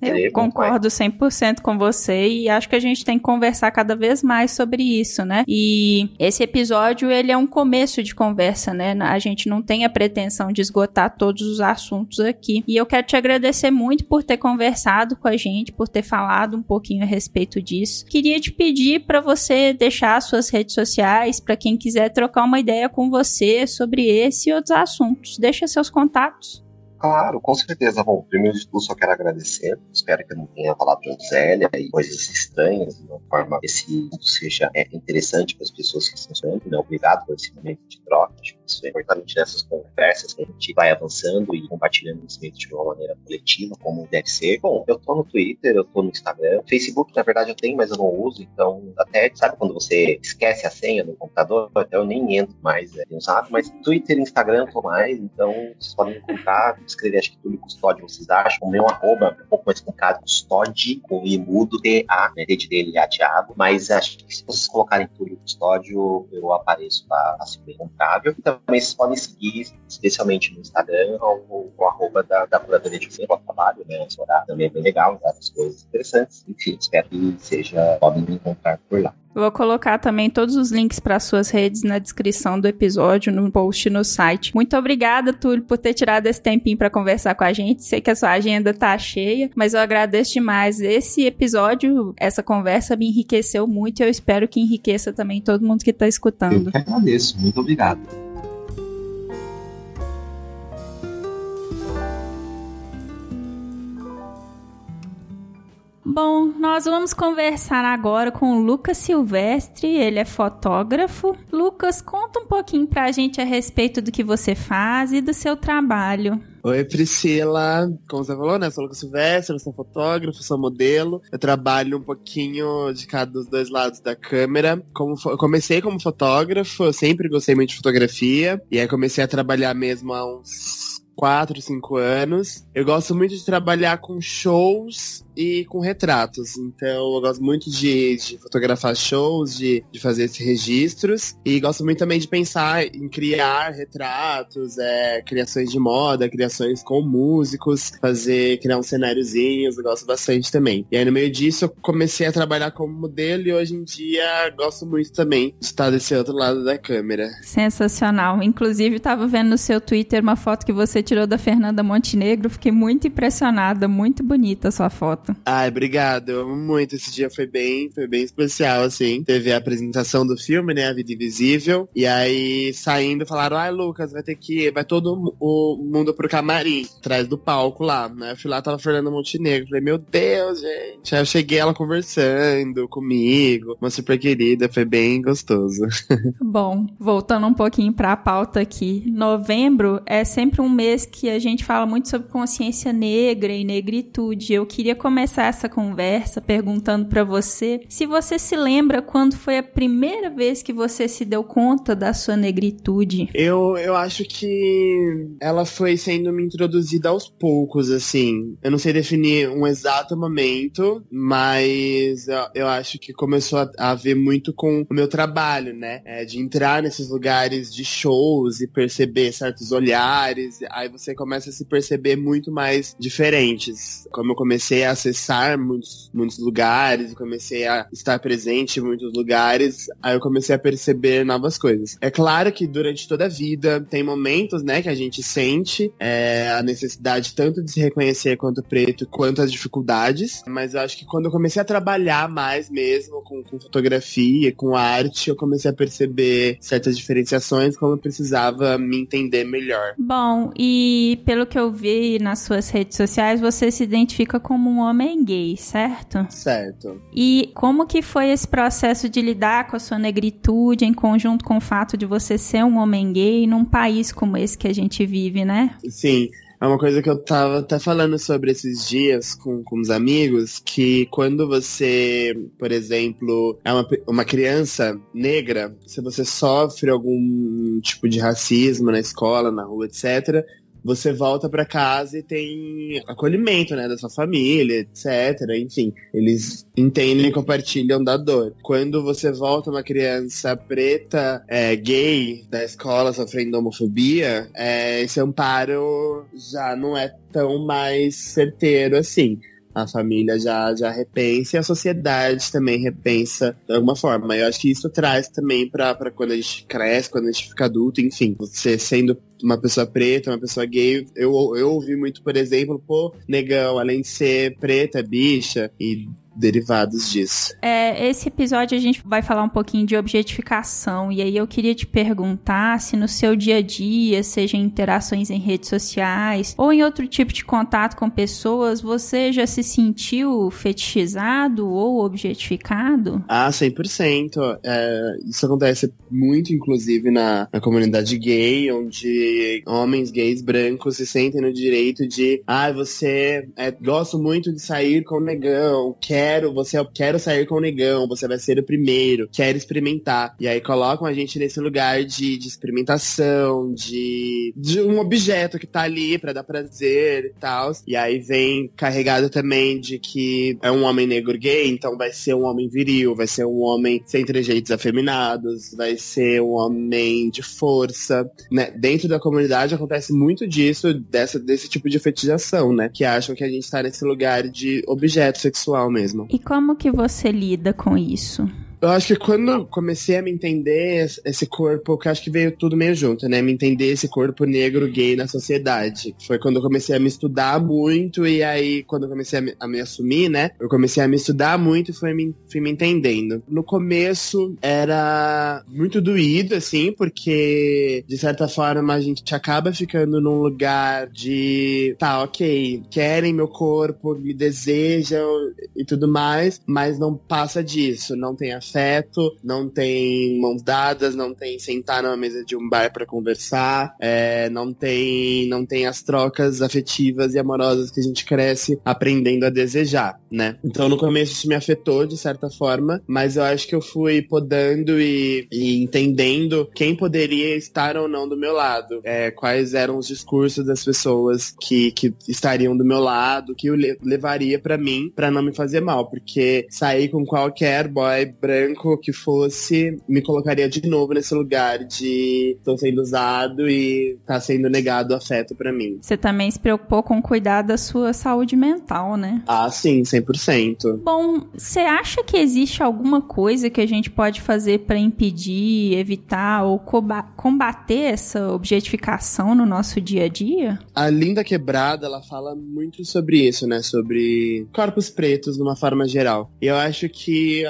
Eu concordo 100% com você e acho que a gente tem que conversar cada vez mais sobre isso, né? E esse episódio, ele é um começo de conversa, né? A gente não tem a pretensão de esgotar todos os assuntos aqui. E eu quero te agradecer muito por ter conversado com a gente, por ter falado um pouquinho a respeito disso. Queria te pedir para você deixar suas redes sociais para quem quiser trocar uma ideia com você sobre esse e outros assuntos. Deixa seus contatos. Claro, com certeza. Bom, primeiro de tudo, só quero agradecer. Espero que eu não tenha falado Zélia e coisas estranhas, de uma forma que esse seja é, interessante para as pessoas que estão estudando. Né? Obrigado por esse momento de troca. Acho que isso é importante nessas conversas que a gente vai avançando e compartilhando conhecimento de uma maneira coletiva, como deve ser. Bom, eu tô no Twitter, eu tô no Instagram. Facebook, na verdade, eu tenho, mas eu não uso. Então, até, sabe quando você esquece a senha no computador? Até eu nem entro mais, né? usado. Mas Twitter e Instagram eu tô mais. Então, vocês podem encontrar escrever, acho que Túlio Custódio, vocês acham. O meu arroba é um pouco mais complicado, Custódio, com I mudo, T-A, né, D de dele, A Thiago. Mas acho que se vocês colocarem Túlio Custódio, eu apareço lá, assim, bem encontrável. E também vocês podem seguir, especialmente no Instagram, o, o arroba da, da Curadoria de Feira, trabalho, né? Explorar também é bem legal, várias coisas interessantes. Enfim, espero que seja, podem me encontrar por lá. Vou colocar também todos os links para suas redes na descrição do episódio, no post no site. Muito obrigada, Túlio, por ter tirado esse tempinho para conversar com a gente. Sei que a sua agenda tá cheia, mas eu agradeço demais. Esse episódio, essa conversa me enriqueceu muito e eu espero que enriqueça também todo mundo que tá escutando. Eu que agradeço. Muito obrigado. Bom, nós vamos conversar agora com o Lucas Silvestre, ele é fotógrafo. Lucas, conta um pouquinho pra gente a respeito do que você faz e do seu trabalho. Oi, Priscila. Como você falou, né? Eu sou Lucas Silvestre, eu sou fotógrafo, sou modelo. Eu trabalho um pouquinho de cada dos dois lados da câmera. Como eu comecei como fotógrafo, eu sempre gostei muito de fotografia. E aí comecei a trabalhar mesmo há uns 4, 5 anos. Eu gosto muito de trabalhar com shows e com retratos. Então eu gosto muito de, de fotografar shows, de, de fazer esses registros. E gosto muito também de pensar em criar retratos, é, criações de moda, criações com músicos, fazer, criar uns cenáriozinhos, eu gosto bastante também. E aí no meio disso eu comecei a trabalhar como modelo e hoje em dia gosto muito também de estar desse outro lado da câmera. Sensacional. Inclusive, estava vendo no seu Twitter uma foto que você tirou da Fernanda Montenegro. Fiquei muito impressionada, muito bonita a sua foto. Ai, obrigado. Eu amo muito. Esse dia foi bem, foi bem especial, assim. Teve a apresentação do filme, né? A Vida Invisível. E aí, saindo, falaram: ai, Lucas, vai ter que. Vai todo o mundo pro camarim, atrás do palco lá, né? Eu fui lá, tava Fernanda Montenegro. Falei, meu Deus, gente. Aí eu cheguei ela conversando comigo. Uma super querida, foi bem gostoso. Bom, voltando um pouquinho pra pauta aqui. Novembro é sempre um mês que a gente fala muito sobre consciência negra e negritude. Eu queria começar essa conversa perguntando para você se você se lembra quando foi a primeira vez que você se deu conta da sua negritude. Eu, eu acho que ela foi sendo me introduzida aos poucos, assim. Eu não sei definir um exato momento, mas eu, eu acho que começou a, a ver muito com o meu trabalho, né? É, de entrar nesses lugares de shows e perceber certos olhares. Aí você começa a se perceber muito mais diferentes. Como eu comecei a acessar muitos, muitos lugares, comecei a estar presente em muitos lugares, aí eu comecei a perceber novas coisas. É claro que durante toda a vida tem momentos, né, que a gente sente é, a necessidade tanto de se reconhecer quanto preto, quanto as dificuldades, mas eu acho que quando eu comecei a trabalhar mais mesmo com, com fotografia, com arte, eu comecei a perceber certas diferenciações, como eu precisava me entender melhor. Bom, e pelo que eu vi nas suas redes sociais, você se identifica como um homem gay, certo? Certo. E como que foi esse processo de lidar com a sua negritude em conjunto com o fato de você ser um homem gay num país como esse que a gente vive, né? Sim. É uma coisa que eu tava até falando sobre esses dias com, com os amigos, que quando você, por exemplo, é uma, uma criança negra, se você sofre algum tipo de racismo na escola, na rua, etc., você volta para casa e tem acolhimento, né, da sua família, etc. Enfim, eles entendem e compartilham da dor. Quando você volta uma criança preta, é, gay, da escola sofrendo homofobia, é, esse amparo já não é tão mais certeiro assim a família já, já repensa e a sociedade também repensa de alguma forma. Eu acho que isso traz também para quando a gente cresce, quando a gente fica adulto, enfim, você sendo uma pessoa preta, uma pessoa gay, eu, eu ouvi muito, por exemplo, pô, negão, além de ser preta, bicha, e derivados disso. É, esse episódio a gente vai falar um pouquinho de objetificação e aí eu queria te perguntar se no seu dia a dia, seja em interações em redes sociais ou em outro tipo de contato com pessoas, você já se sentiu fetichizado ou objetificado? Ah, 100%. É, isso acontece muito, inclusive, na, na comunidade gay, onde homens gays brancos se sentem no direito de, ah, você é, gosto muito de sair com o negão, quer quero, você quero sair com o negão, você vai ser o primeiro, quero experimentar. E aí colocam a gente nesse lugar de, de experimentação, de, de um objeto que tá ali para dar prazer e tal. E aí vem carregado também de que é um homem negro gay, então vai ser um homem viril, vai ser um homem sem trejeitos afeminados, vai ser um homem de força, né? Dentro da comunidade acontece muito disso, dessa, desse tipo de fetichização, né? Que acham que a gente tá nesse lugar de objeto sexual mesmo. E como que você lida com isso? Eu acho que quando comecei a me entender esse corpo, que acho que veio tudo meio junto, né? Me entender esse corpo negro gay na sociedade. Foi quando eu comecei a me estudar muito e aí quando eu comecei a me, a me assumir, né? Eu comecei a me estudar muito e fui me, fui me entendendo. No começo era muito doído, assim, porque de certa forma a gente acaba ficando num lugar de tá, ok, querem meu corpo, me desejam e tudo mais, mas não passa disso, não tem afeto afeto, não tem mãos dadas, não tem sentar numa mesa de um bar para conversar, é, não tem não tem as trocas afetivas e amorosas que a gente cresce aprendendo a desejar, né? Então no começo isso me afetou de certa forma, mas eu acho que eu fui podando e, e entendendo quem poderia estar ou não do meu lado, é, quais eram os discursos das pessoas que, que estariam do meu lado, que eu levaria para mim para não me fazer mal, porque sair com qualquer boy branco branco que fosse, me colocaria de novo nesse lugar de estou sendo usado e tá sendo negado afeto para mim. Você também se preocupou com cuidar da sua saúde mental, né? Ah, sim, 100%. Bom, você acha que existe alguma coisa que a gente pode fazer para impedir, evitar ou combater essa objetificação no nosso dia a dia? A Linda Quebrada, ela fala muito sobre isso, né? Sobre corpos pretos, de uma forma geral. E eu acho que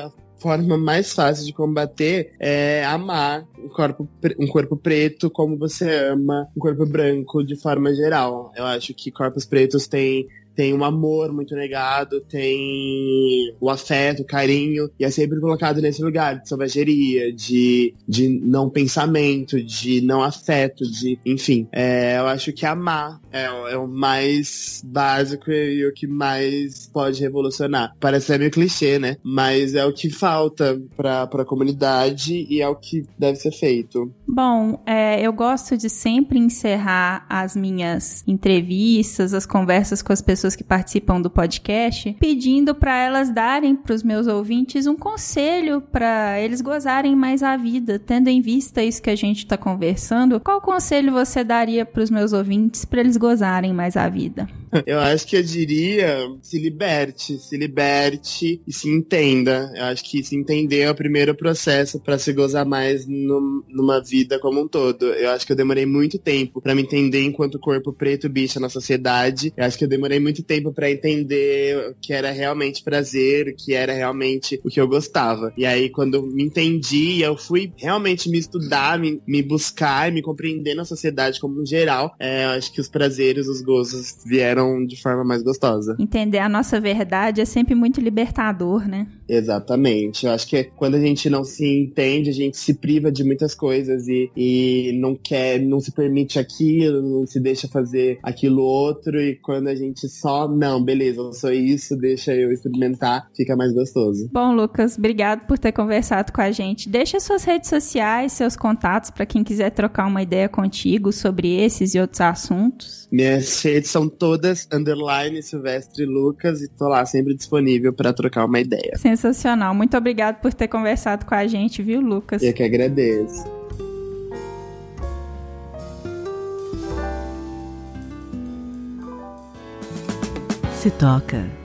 forma mais fácil de combater é amar um corpo, um corpo preto como você ama um corpo branco de forma geral. Eu acho que corpos pretos têm tem um amor muito negado, tem o afeto, o carinho, e é sempre colocado nesse lugar de selvageria, de, de não pensamento, de não afeto, de. Enfim, é, eu acho que amar é, é, o mais básico e o que mais pode revolucionar. Parece ser meio clichê, né? Mas é o que falta pra, pra comunidade e é o que deve ser feito. Bom, é, eu gosto de sempre encerrar as minhas entrevistas, as conversas com as pessoas pessoas que participam do podcast, pedindo para elas darem para os meus ouvintes um conselho para eles gozarem mais a vida, tendo em vista isso que a gente está conversando. Qual conselho você daria para os meus ouvintes para eles gozarem mais a vida? Eu acho que eu diria se liberte, se liberte e se entenda. Eu acho que se entender é o primeiro processo para se gozar mais no, numa vida como um todo. Eu acho que eu demorei muito tempo para me entender enquanto corpo preto bicha na sociedade. Eu acho que eu demorei muito tempo para entender o que era realmente prazer, o que era realmente o que eu gostava. E aí quando me entendi, eu fui realmente me estudar, me, me buscar, me compreender na sociedade como um geral. É, eu acho que os prazeres, os gozos vieram de forma mais gostosa. Entender a nossa verdade é sempre muito libertador, né? Exatamente. Eu acho que quando a gente não se entende, a gente se priva de muitas coisas e, e não quer, não se permite aquilo, não se deixa fazer aquilo outro. E quando a gente só, não, beleza, eu sou isso, deixa eu experimentar, fica mais gostoso. Bom, Lucas, obrigado por ter conversado com a gente. Deixa suas redes sociais, seus contatos para quem quiser trocar uma ideia contigo sobre esses e outros assuntos. Minhas redes são todas underline Silvestre Lucas e tô lá sempre disponível para trocar uma ideia. Sensacional. Muito obrigado por ter conversado com a gente, viu, Lucas? Eu que agradeço. Se toca.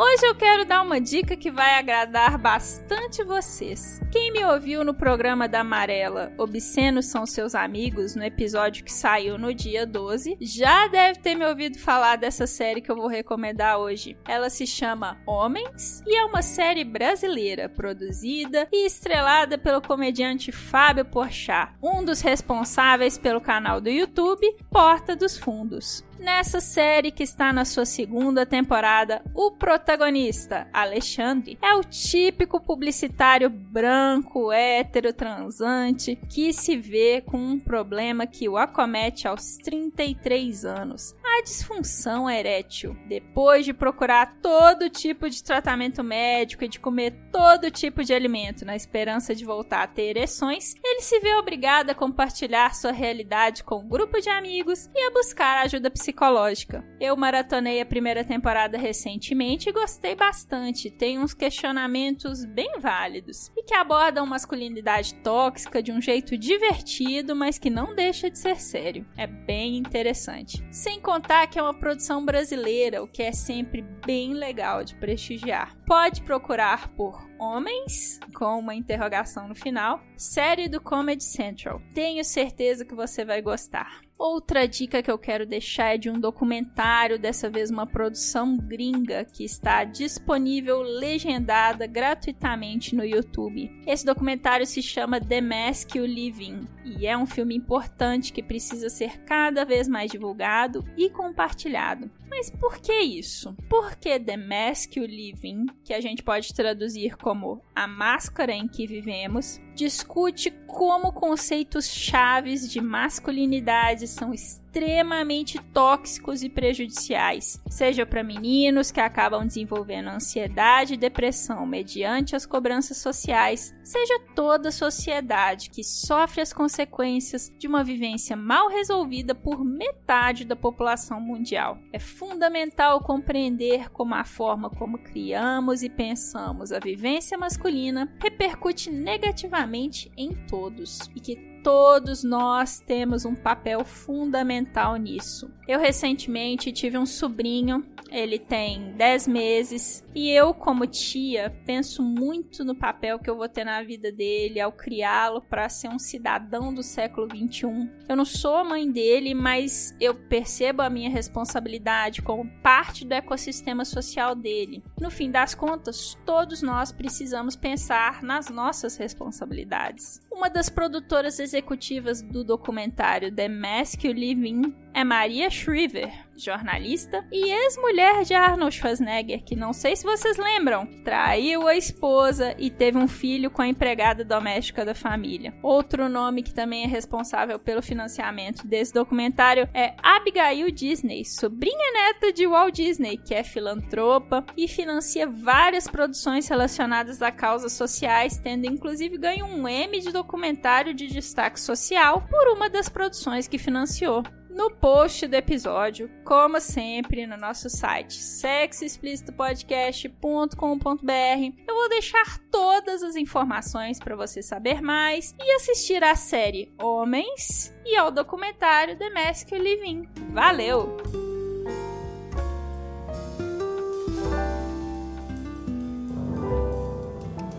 Hoje eu quero dar uma dica que vai agradar bastante vocês. Quem me ouviu no programa da Amarela Obscenos são seus amigos, no episódio que saiu no dia 12, já deve ter me ouvido falar dessa série que eu vou recomendar hoje. Ela se chama Homens e é uma série brasileira produzida e estrelada pelo comediante Fábio Porchat, um dos responsáveis pelo canal do YouTube Porta dos Fundos. Nessa série que está na sua segunda temporada, O protagonista, Alexandre, é o típico publicitário branco, hétero, transante, que se vê com um problema que o acomete aos 33 anos: a disfunção erétil. Depois de procurar todo tipo de tratamento médico e de comer todo tipo de alimento na esperança de voltar a ter ereções, ele se vê obrigado a compartilhar sua realidade com um grupo de amigos e a buscar ajuda psicológica. Eu maratonei a primeira temporada recentemente e gostei bastante. Tem uns questionamentos bem válidos e que abordam masculinidade tóxica de um jeito divertido, mas que não deixa de ser sério. É bem interessante. Sem que é uma produção brasileira, o que é sempre bem legal de prestigiar. Pode procurar por Homens, com uma interrogação no final, série do Comedy Central. Tenho certeza que você vai gostar. Outra dica que eu quero deixar é de um documentário, dessa vez uma produção gringa, que está disponível legendada gratuitamente no YouTube. Esse documentário se chama The Mask You Living e é um filme importante que precisa ser cada vez mais divulgado e compartilhado. Mas por que isso? Porque The Mask You Living, que a gente pode traduzir como A Máscara em que Vivemos, discute como conceitos chaves de masculinidade são extremamente tóxicos e prejudiciais, seja para meninos que acabam desenvolvendo ansiedade e depressão mediante as cobranças sociais, seja toda a sociedade que sofre as consequências de uma vivência mal resolvida por metade da população mundial. É fundamental compreender como a forma como criamos e pensamos a vivência masculina repercute negativamente em todos e que todos nós temos um papel fundamental nisso. Eu recentemente tive um sobrinho ele tem 10 meses e eu, como tia, penso muito no papel que eu vou ter na vida dele ao criá-lo para ser um cidadão do século 21. Eu não sou a mãe dele, mas eu percebo a minha responsabilidade como parte do ecossistema social dele. No fim das contas, todos nós precisamos pensar nas nossas responsabilidades. Uma das produtoras executivas do documentário The Mask You Live In é Maria Shriver, jornalista e ex-mulher de Arnold Schwarzenegger, que não sei se vocês lembram, traiu a esposa e teve um filho com a empregada doméstica da família. Outro nome que também é responsável pelo financiamento desse documentário é Abigail Disney, sobrinha neta de Walt Disney, que é filantropa e financia várias produções relacionadas a causas sociais, tendo inclusive ganho um Emmy de documentário de destaque social por uma das produções que financiou no post do episódio, como sempre, no nosso site sexoexplicitopodcast.com.br. Eu vou deixar todas as informações para você saber mais e assistir à série Homens e ao documentário The Mask Living. Valeu!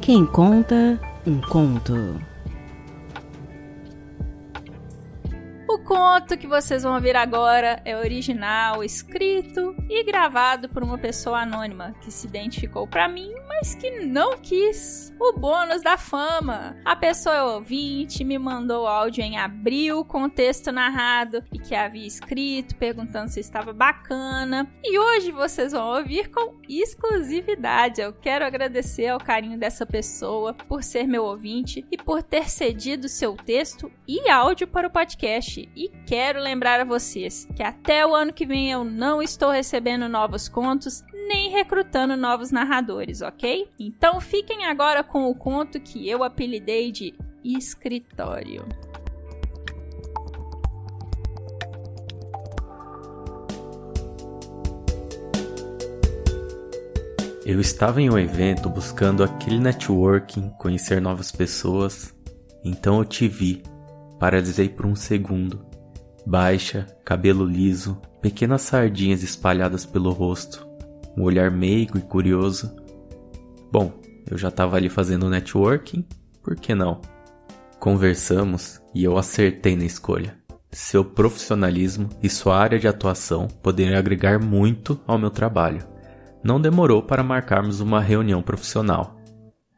Quem conta um conto. Conto que vocês vão ouvir agora é original, escrito e gravado por uma pessoa anônima que se identificou para mim, mas que não quis o bônus da fama. A pessoa é ouvinte, me mandou áudio em abril com o texto narrado e que havia escrito, perguntando se estava bacana. E hoje vocês vão ouvir com exclusividade. Eu quero agradecer ao carinho dessa pessoa por ser meu ouvinte e por ter cedido seu texto e áudio para o podcast. E quero lembrar a vocês que até o ano que vem eu não estou recebendo novos contos nem recrutando novos narradores, ok? Então fiquem agora com o conto que eu apelidei de Escritório. Eu estava em um evento buscando aquele networking, conhecer novas pessoas, então eu te vi Paralisei por um segundo. Baixa, cabelo liso, pequenas sardinhas espalhadas pelo rosto, um olhar meigo e curioso. Bom, eu já estava ali fazendo networking, por que não? Conversamos e eu acertei na escolha. Seu profissionalismo e sua área de atuação poderiam agregar muito ao meu trabalho. Não demorou para marcarmos uma reunião profissional.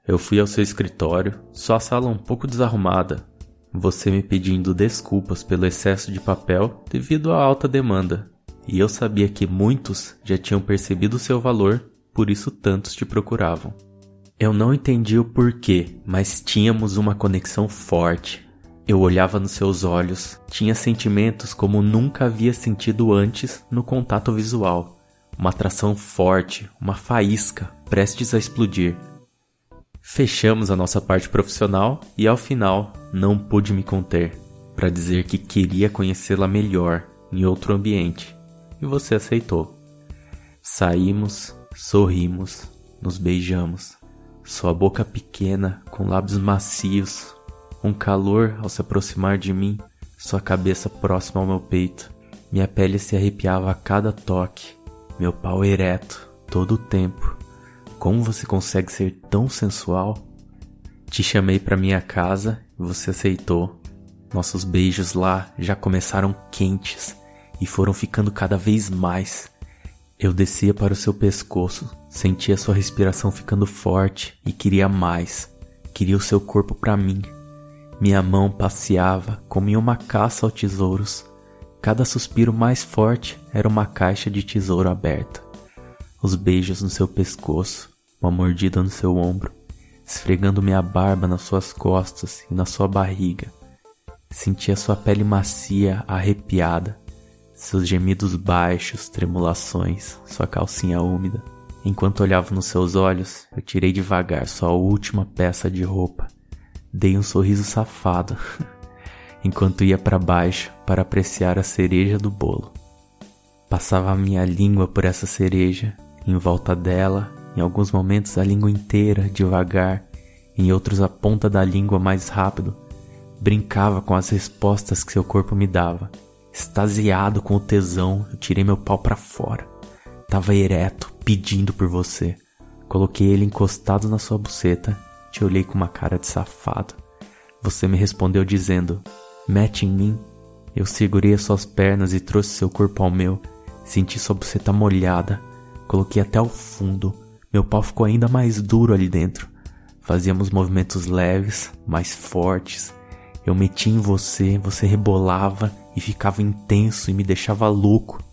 Eu fui ao seu escritório, sua sala um pouco desarrumada, você me pedindo desculpas pelo excesso de papel devido à alta demanda. E eu sabia que muitos já tinham percebido seu valor por isso tantos te procuravam. Eu não entendi o porquê, mas tínhamos uma conexão forte. Eu olhava nos seus olhos, tinha sentimentos como nunca havia sentido antes no contato visual. Uma atração forte, uma faísca, prestes a explodir. Fechamos a nossa parte profissional e ao final não pude me conter para dizer que queria conhecê-la melhor em outro ambiente e você aceitou. Saímos, sorrimos, nos beijamos. Sua boca pequena, com lábios macios, um calor ao se aproximar de mim, sua cabeça próxima ao meu peito. Minha pele se arrepiava a cada toque, meu pau ereto, todo o tempo. Como você consegue ser tão sensual? Te chamei para minha casa você aceitou. Nossos beijos lá já começaram quentes e foram ficando cada vez mais. Eu descia para o seu pescoço, sentia sua respiração ficando forte e queria mais. Queria o seu corpo para mim. Minha mão passeava como em uma caça aos tesouros. Cada suspiro mais forte era uma caixa de tesouro aberta. Os beijos no seu pescoço, uma mordida no seu ombro, esfregando minha barba nas suas costas e na sua barriga. Sentia sua pele macia, arrepiada, seus gemidos baixos, tremulações, sua calcinha úmida. Enquanto olhava nos seus olhos, eu tirei devagar sua última peça de roupa. Dei um sorriso safado, enquanto ia para baixo para apreciar a cereja do bolo. Passava a minha língua por essa cereja, em volta dela em alguns momentos a língua inteira, devagar, em outros a ponta da língua mais rápido. Brincava com as respostas que seu corpo me dava. Extasiado com o tesão, eu tirei meu pau para fora. Tava ereto, pedindo por você. Coloquei ele encostado na sua buceta, te olhei com uma cara de safado. Você me respondeu dizendo: Mete em mim. Eu segurei as suas pernas e trouxe seu corpo ao meu. Senti sua buceta molhada. Coloquei até o fundo. Meu pau ficou ainda mais duro ali dentro. Fazíamos movimentos leves, mais fortes. Eu metia em você, você rebolava e ficava intenso e me deixava louco.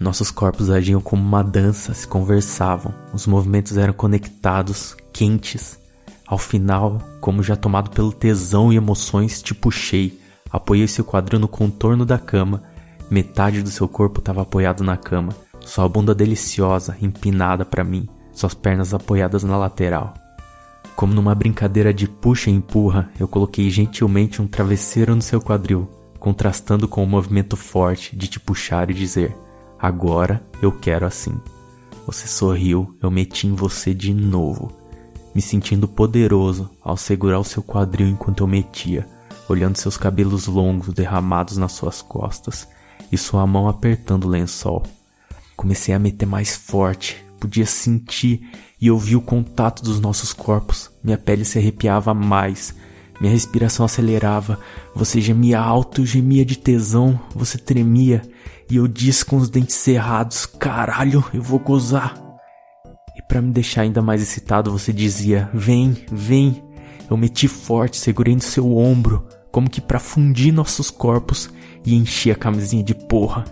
Nossos corpos agiam como uma dança, se conversavam. Os movimentos eram conectados, quentes. Ao final, como já tomado pelo tesão e emoções, te puxei. Apoiei seu quadril no contorno da cama. Metade do seu corpo estava apoiado na cama. Sua bunda deliciosa, empinada para mim suas pernas apoiadas na lateral. Como numa brincadeira de puxa e empurra, eu coloquei gentilmente um travesseiro no seu quadril, contrastando com o movimento forte de te puxar e dizer: Agora eu quero assim. Você sorriu, eu meti em você de novo, me sentindo poderoso ao segurar o seu quadril enquanto eu metia, olhando seus cabelos longos derramados nas suas costas e sua mão apertando o lençol. Comecei a meter mais forte, podia sentir e ouvir o contato dos nossos corpos. Minha pele se arrepiava mais, minha respiração acelerava. Você gemia alto, gemia de tesão, você tremia e eu disse com os dentes cerrados: Caralho, eu vou gozar. E para me deixar ainda mais excitado, você dizia: Vem, vem. Eu meti forte, segurei no seu ombro, como que para fundir nossos corpos e enchi a camisinha de porra.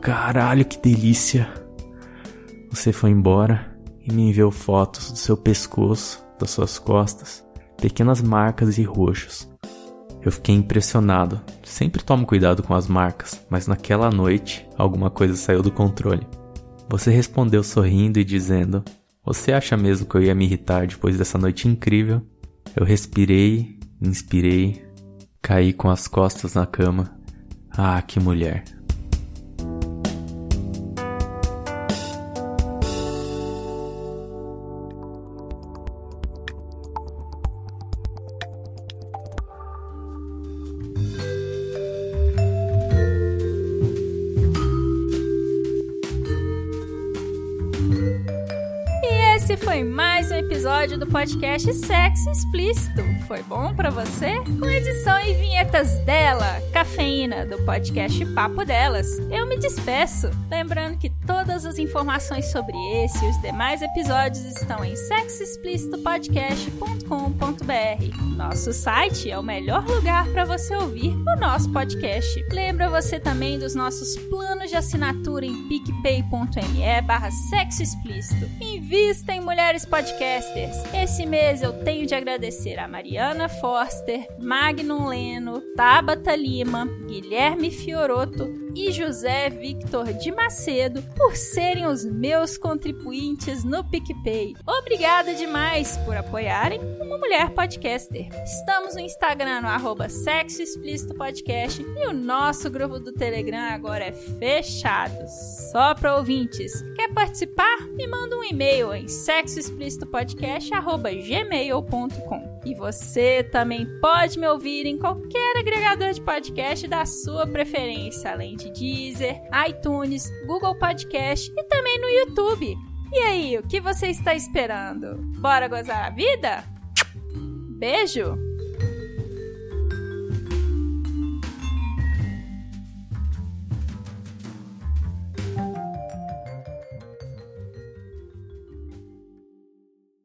Caralho, que delícia! Você foi embora e me enviou fotos do seu pescoço, das suas costas, pequenas marcas e roxos. Eu fiquei impressionado. Sempre tomo cuidado com as marcas, mas naquela noite alguma coisa saiu do controle. Você respondeu sorrindo e dizendo: Você acha mesmo que eu ia me irritar depois dessa noite incrível? Eu respirei, inspirei, caí com as costas na cama. Ah, que mulher! Episódio do podcast Sexo Explícito. Foi bom para você? Com edição e vinhetas dela, Cafeína, do podcast Papo Delas. Eu me despeço, lembrando que todas as informações sobre esse e os demais episódios estão em sexoexplicitopodcast.com.br. Nosso site é o melhor lugar para você ouvir o nosso podcast. Lembra você também dos nossos planos de assinatura em picpay.me barra sexo explícito. Invista em mulheres podcasters. Esse mês eu tenho de agradecer a Mariana Forster, Magnum Leno, Tabata Lima, Guilherme Fioroto e José Victor de Macedo por serem os meus contribuintes no PicPay. Obrigada demais por apoiarem mulher podcaster. Estamos no Instagram no arroba Sexo Explícito Podcast e o nosso grupo do Telegram agora é fechado, só para ouvintes. Quer participar? Me manda um e-mail em sexoexplicitopodcast.gmail.com E você também pode me ouvir em qualquer agregador de podcast da sua preferência, além de Deezer, iTunes, Google Podcast e também no YouTube. E aí, o que você está esperando? Bora gozar a vida? Beijo!